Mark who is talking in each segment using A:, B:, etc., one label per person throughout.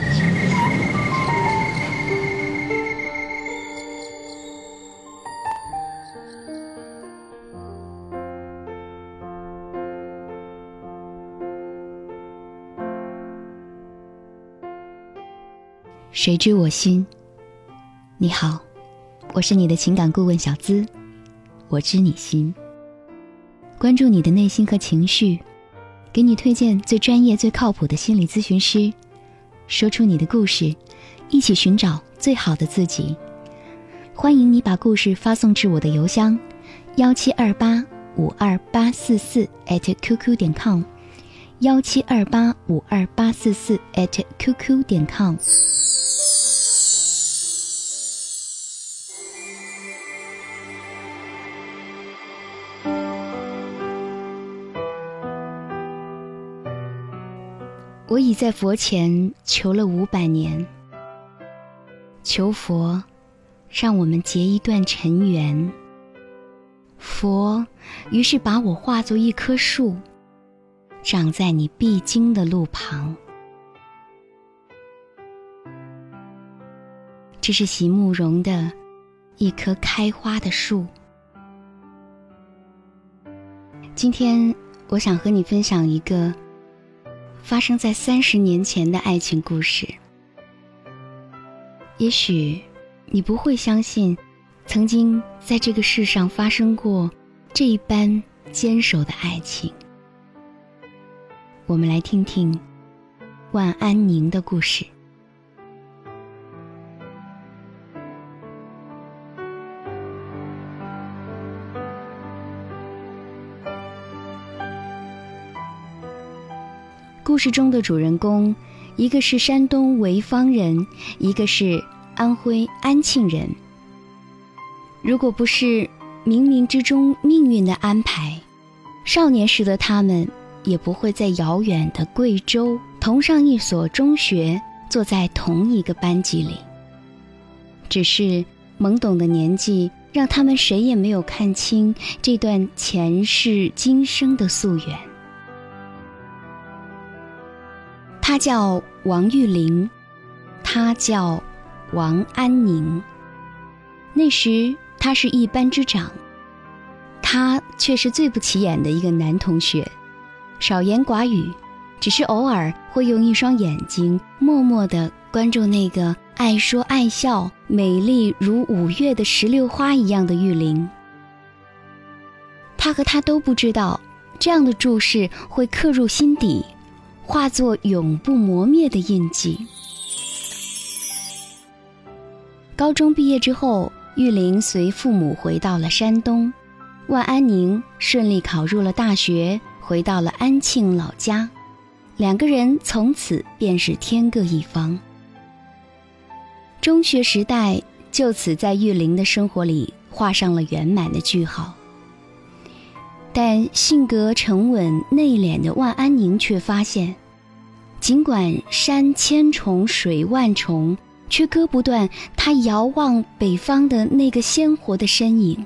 A: 心。谁知我心？你好，我是你的情感顾问小资，我知你心。关注你的内心和情绪，给你推荐最专业、最靠谱的心理咨询师，说出你的故事，一起寻找最好的自己。欢迎你把故事发送至我的邮箱：幺七二八五二八四四 @QQ 点 com，幺七二八五二八四四 @QQ 点 com。我已在佛前求了五百年，求佛让我们结一段尘缘。佛于是把我化作一棵树，长在你必经的路旁。这是席慕容的一棵开花的树。今天我想和你分享一个。发生在三十年前的爱情故事，也许你不会相信，曾经在这个世上发生过这一般坚守的爱情。我们来听听万安宁的故事。故事中的主人公，一个是山东潍坊人，一个是安徽安庆人。如果不是冥冥之中命运的安排，少年时的他们也不会在遥远的贵州同上一所中学，坐在同一个班级里。只是懵懂的年纪，让他们谁也没有看清这段前世今生的夙缘。他叫王玉玲，他叫王安宁。那时他是一班之长，他却是最不起眼的一个男同学，少言寡语，只是偶尔会用一双眼睛默默地关注那个爱说爱笑、美丽如五月的石榴花一样的玉玲。他和他都不知道，这样的注视会刻入心底。化作永不磨灭的印记。高中毕业之后，玉玲随父母回到了山东，万安宁顺利考入了大学，回到了安庆老家，两个人从此便是天各一方。中学时代就此在玉玲的生活里画上了圆满的句号。但性格沉稳内敛的万安宁却发现。尽管山千重水万重，却割不断他遥望北方的那个鲜活的身影。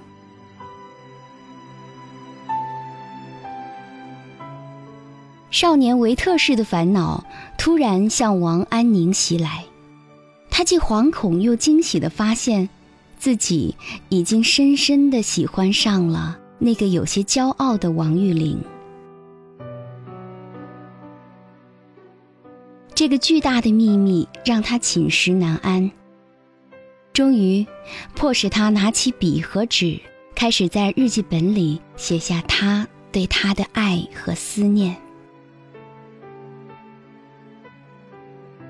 A: 少年维特式的烦恼突然向王安宁袭来，他既惶恐又惊喜的发现，自己已经深深的喜欢上了那个有些骄傲的王玉玲。这个巨大的秘密让他寝食难安，终于迫使他拿起笔和纸，开始在日记本里写下他对她的爱和思念。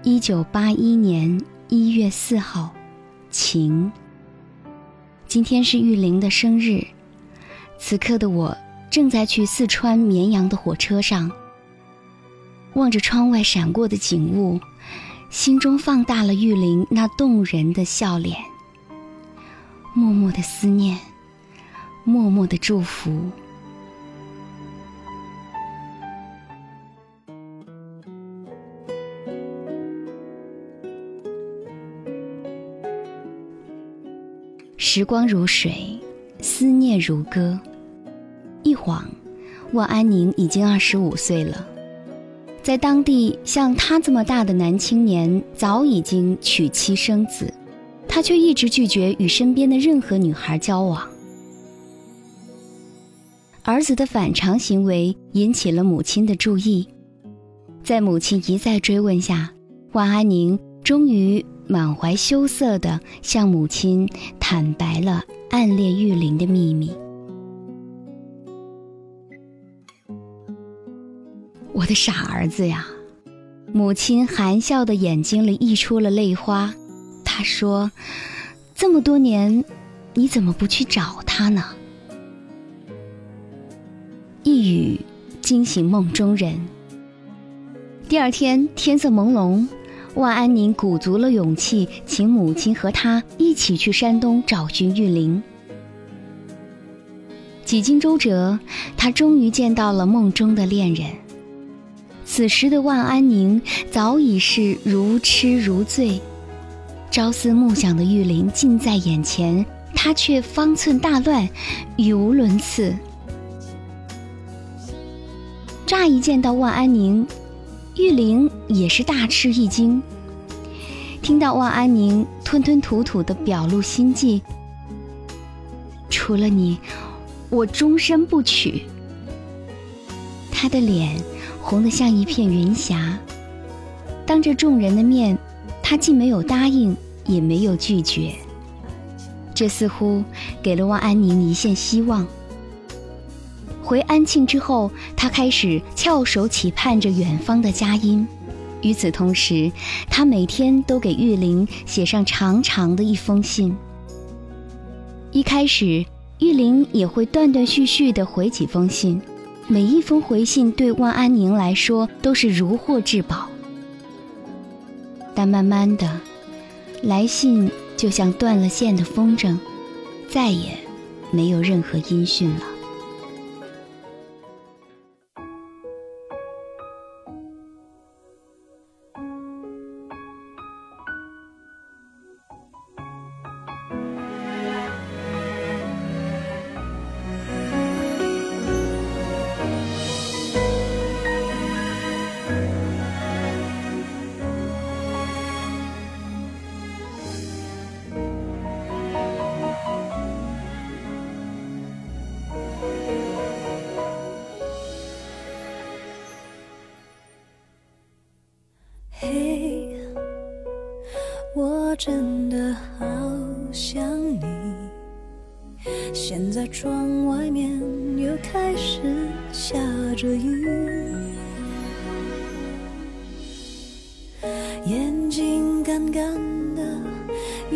A: 一九八一年一月四号，晴。今天是玉玲的生日，此刻的我正在去四川绵阳的火车上。望着窗外闪过的景物，心中放大了玉玲那动人的笑脸。默默的思念，默默的祝福。时光如水，思念如歌。一晃，万安宁已经二十五岁了。在当地，像他这么大的男青年早已经娶妻生子，他却一直拒绝与身边的任何女孩交往。儿子的反常行为引起了母亲的注意，在母亲一再追问下，万安宁终于满怀羞涩地向母亲坦白了暗恋玉玲的秘密。我的傻儿子呀！母亲含笑的眼睛里溢出了泪花。她说：“这么多年，你怎么不去找他呢？”一语惊醒梦中人。第二天天色朦胧，万安宁鼓足了勇气，请母亲和他一起去山东找寻玉玲。几经周折，他终于见到了梦中的恋人。此时的万安宁早已是如痴如醉，朝思暮想的玉玲近在眼前，他却方寸大乱，语无伦次。乍一见到万安宁，玉玲也是大吃一惊。听到万安宁吞吞吐吐的表露心迹：“除了你，我终身不娶。”他的脸。红得像一片云霞。当着众人的面，他既没有答应，也没有拒绝。这似乎给了万安宁一线希望。回安庆之后，他开始翘首企盼着远方的佳音。与此同时，他每天都给玉玲写上长长的一封信。一开始，玉玲也会断断续续地回几封信。每一封回信对万安宁来说都是如获至宝，但慢慢的，来信就像断了线的风筝，再也没有任何音讯了。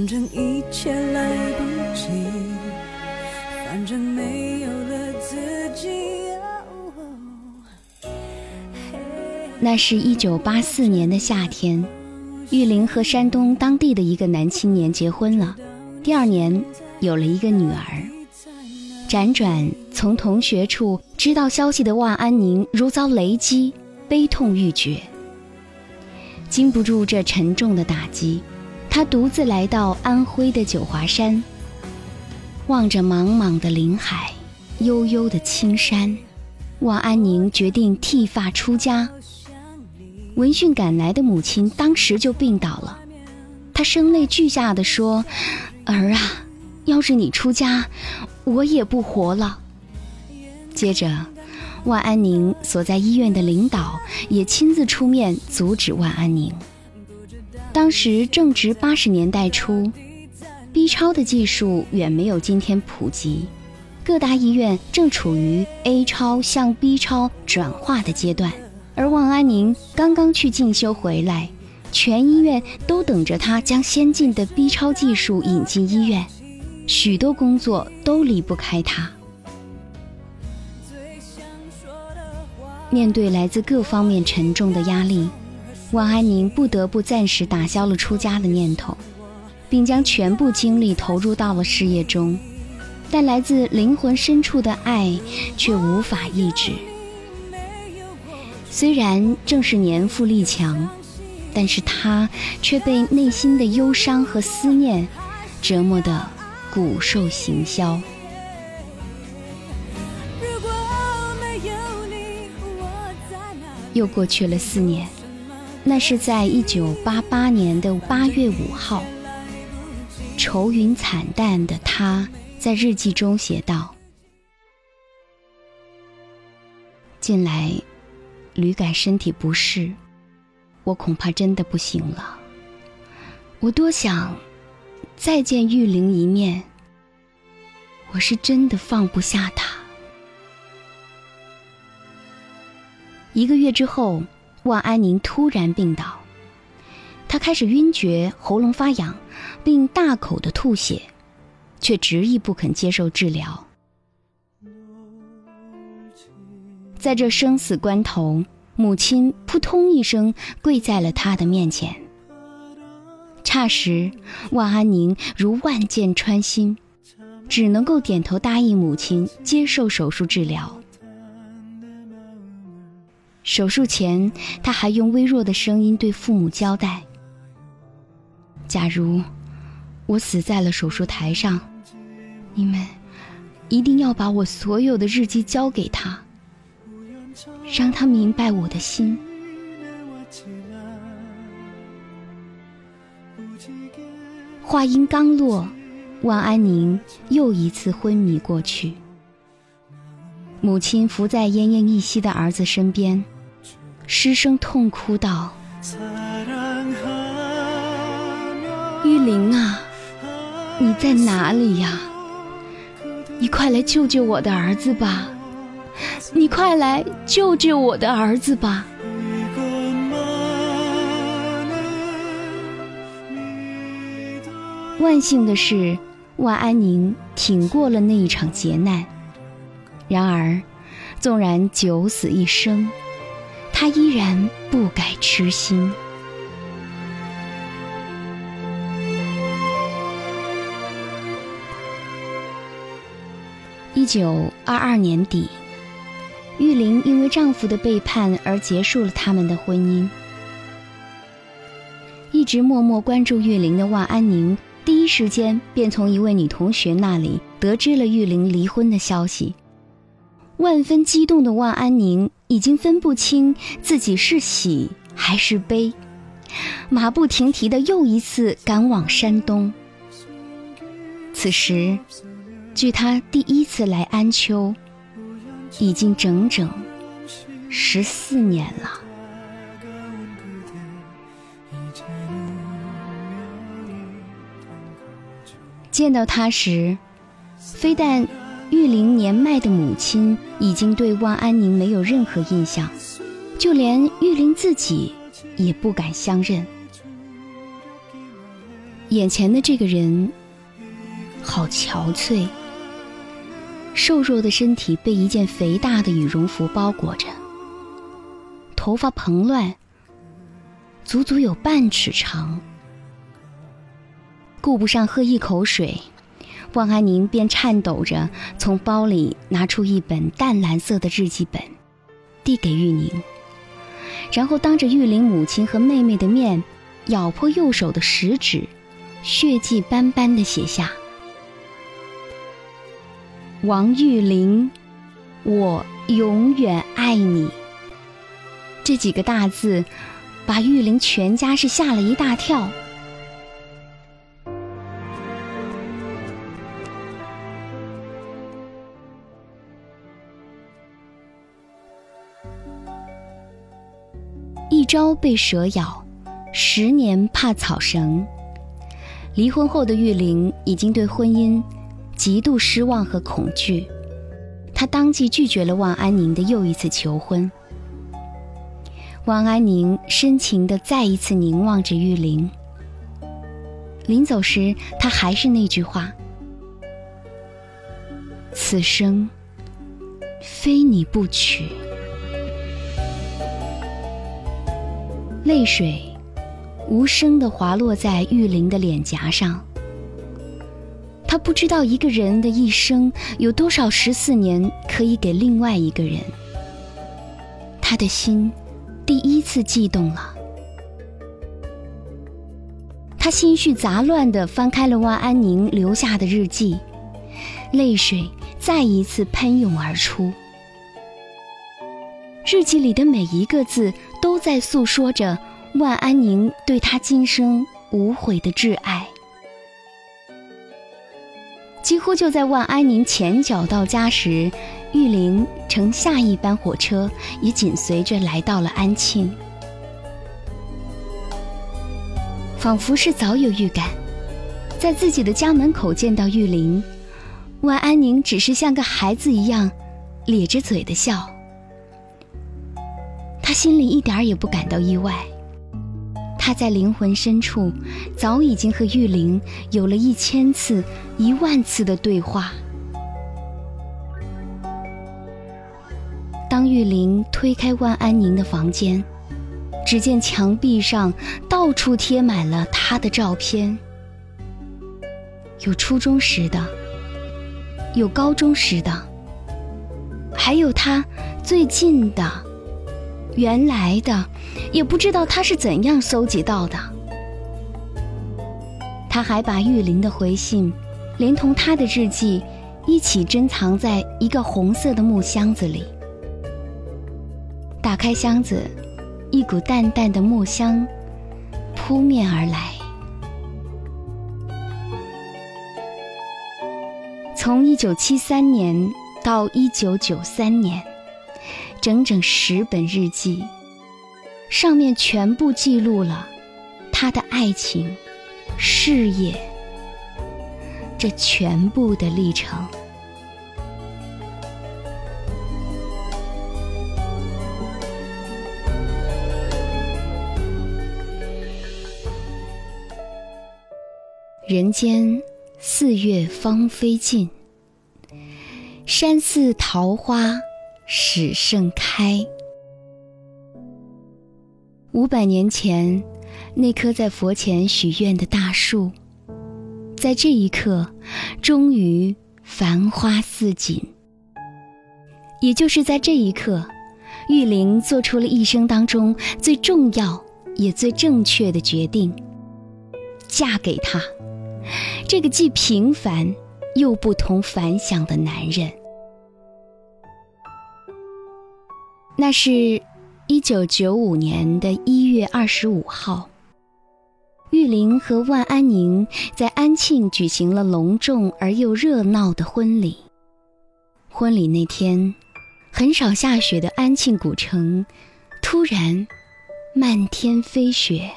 B: 反正一切来不及，反正没有了自己。
A: 那是一九八四年的夏天，玉玲和山东当地的一个男青年结婚了，第二年有了一个女儿。辗转从同学处知道消息的万安宁如遭雷击，悲痛欲绝。经不住这沉重的打击，他独自来到安徽的九华山，望着茫茫的林海，悠悠的青山，万安宁决定剃发出家。闻讯赶来的母亲当时就病倒了，她声泪俱下的说：“儿啊，要是你出家，我也不活了。”接着，万安宁所在医院的领导也亲自出面阻止万安宁。当时正值八十年代初，B 超的技术远没有今天普及。各大医院正处于 A 超向 B 超转化的阶段，而万安宁刚刚去进修回来，全医院都等着他将先进的 B 超技术引进医院，许多工作都离不开他。面对来自各方面沉重的压力，万安宁不得不暂时打消了出家的念头，并将全部精力投入到了事业中。但来自灵魂深处的爱却无法抑制。虽然正是年富力强，但是他却被内心的忧伤和思念折磨得骨瘦形销。又过去了四年，那是在一九八八年的八月五号，愁云惨淡的他。在日记中写道：“近来屡感身体不适，我恐怕真的不行了。我多想再见玉玲一面，我是真的放不下她。”一个月之后，万安宁突然病倒，她开始晕厥、喉咙发痒，并大口的吐血。却执意不肯接受治疗。在这生死关头，母亲扑通一声跪在了他的面前。霎时，万安宁如万箭穿心，只能够点头答应母亲接受手术治疗。手术前，他还用微弱的声音对父母交代：“假如我死在了手术台上。”你们一定要把我所有的日记交给他，让他明白我的心。话音刚落，万安宁又一次昏迷过去。母亲伏在奄奄一息的儿子身边，失声痛哭道：“玉玲啊，你在哪里呀？”你快来救救我的儿子吧！你快来救救我的儿子吧！万幸的是，万安宁挺过了那一场劫难。然而，纵然九死一生，他依然不改痴心。一九二二年底，玉玲因为丈夫的背叛而结束了他们的婚姻。一直默默关注玉玲的万安宁，第一时间便从一位女同学那里得知了玉玲离婚的消息。万分激动的万安宁已经分不清自己是喜还是悲，马不停蹄的又一次赶往山东。此时。距他第一次来安丘，已经整整十四年了。见到他时，非但玉玲年迈的母亲已经对万安宁没有任何印象，就连玉玲自己也不敢相认。眼前的这个人，好憔悴。瘦弱的身体被一件肥大的羽绒服包裹着，头发蓬乱，足足有半尺长。顾不上喝一口水，万安宁便颤抖着从包里拿出一本淡蓝色的日记本，递给玉宁，然后当着玉玲母亲和妹妹的面，咬破右手的食指，血迹斑斑地写下。王玉玲，我永远爱你。这几个大字，把玉玲全家是吓了一大跳。朝被蛇咬，十年怕草绳。离婚后的玉玲已经对婚姻极度失望和恐惧，她当即拒绝了万安宁的又一次求婚。万安宁深情地再一次凝望着玉玲。临走时，他还是那句话：“此生非你不娶。”泪水无声地滑落在玉玲的脸颊上。他不知道一个人的一生有多少十四年可以给另外一个人。他的心第一次悸动了。他心绪杂乱地翻开了万安宁留下的日记，泪水再一次喷涌而出。日记里的每一个字。都在诉说着万安宁对他今生无悔的挚爱。几乎就在万安宁前脚到家时，玉玲乘下一班火车也紧随着来到了安庆。仿佛是早有预感，在自己的家门口见到玉玲，万安宁只是像个孩子一样，咧着嘴的笑。他心里一点儿也不感到意外，他在灵魂深处早已经和玉玲有了一千次、一万次的对话。当玉玲推开万安宁的房间，只见墙壁上到处贴满了他的照片，有初中时的，有高中时的，还有他最近的。原来的，也不知道他是怎样搜集到的。他还把玉林的回信，连同他的日记，一起珍藏在一个红色的木箱子里。打开箱子，一股淡淡的木香扑面而来。从一九七三年到一九九三年。整整十本日记，上面全部记录了他的爱情、事业，这全部的历程。人间四月芳菲尽，山寺桃花。始盛开。五百年前，那棵在佛前许愿的大树，在这一刻，终于繁花似锦。也就是在这一刻，玉玲做出了一生当中最重要也最正确的决定：嫁给他，这个既平凡又不同凡响的男人。那是，一九九五年的一月二十五号，玉玲和万安宁在安庆举行了隆重而又热闹的婚礼。婚礼那天，很少下雪的安庆古城，突然漫天飞雪。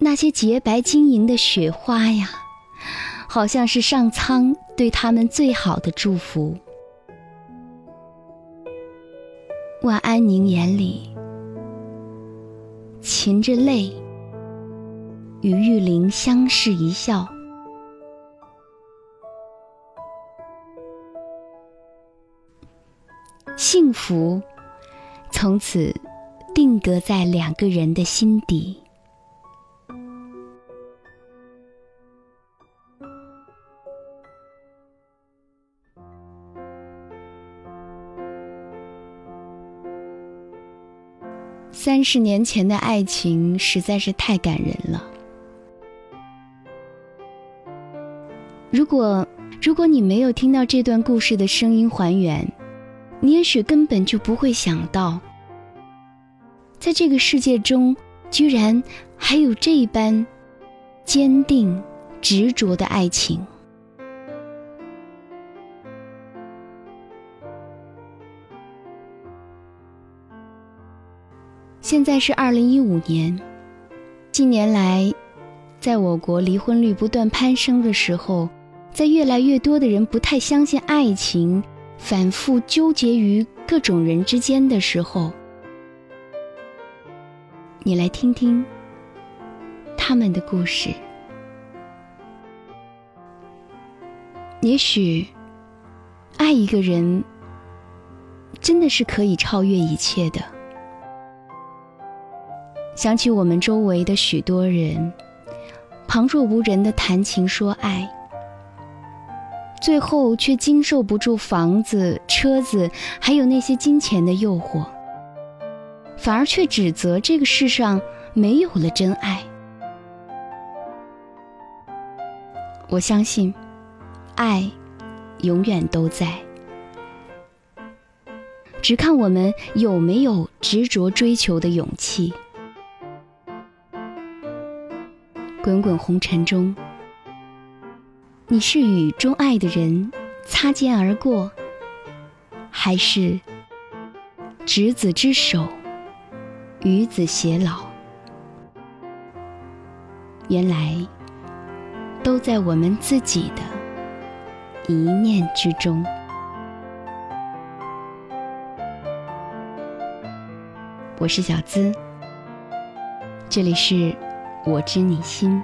A: 那些洁白晶莹的雪花呀，好像是上苍。对他们最好的祝福。万安宁眼里噙着泪，与玉玲相视一笑，幸福从此定格在两个人的心底。三十年前的爱情实在是太感人了。如果如果你没有听到这段故事的声音还原，你也许根本就不会想到，在这个世界中，居然还有这般坚定、执着的爱情。现在是二零一五年，近年来，在我国离婚率不断攀升的时候，在越来越多的人不太相信爱情。反复纠结于各种人之间的时候，你来听听他们的故事。也许，爱一个人真的是可以超越一切的。想起我们周围的许多人，旁若无人的谈情说爱。最后却经受不住房子、车子，还有那些金钱的诱惑，反而却指责这个世上没有了真爱。我相信，爱永远都在，只看我们有没有执着追求的勇气。滚滚红尘中。你是与钟爱的人擦肩而过，还是执子之手，与子偕老？原来都在我们自己的一念之中。我是小资，这里是我知你心。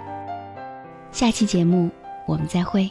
A: 下期节目。我们再会。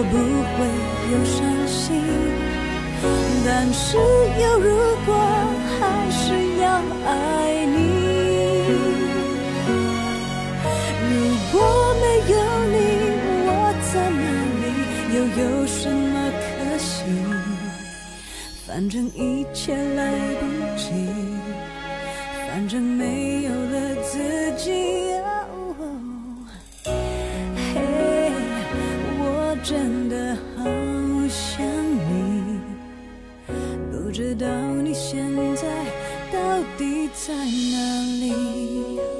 B: 我不会有伤心，但是有如果还是要爱你。如果没有你，我在哪里？又有什么可惜？反正一切来不及，反正没有了自己。到底在哪里。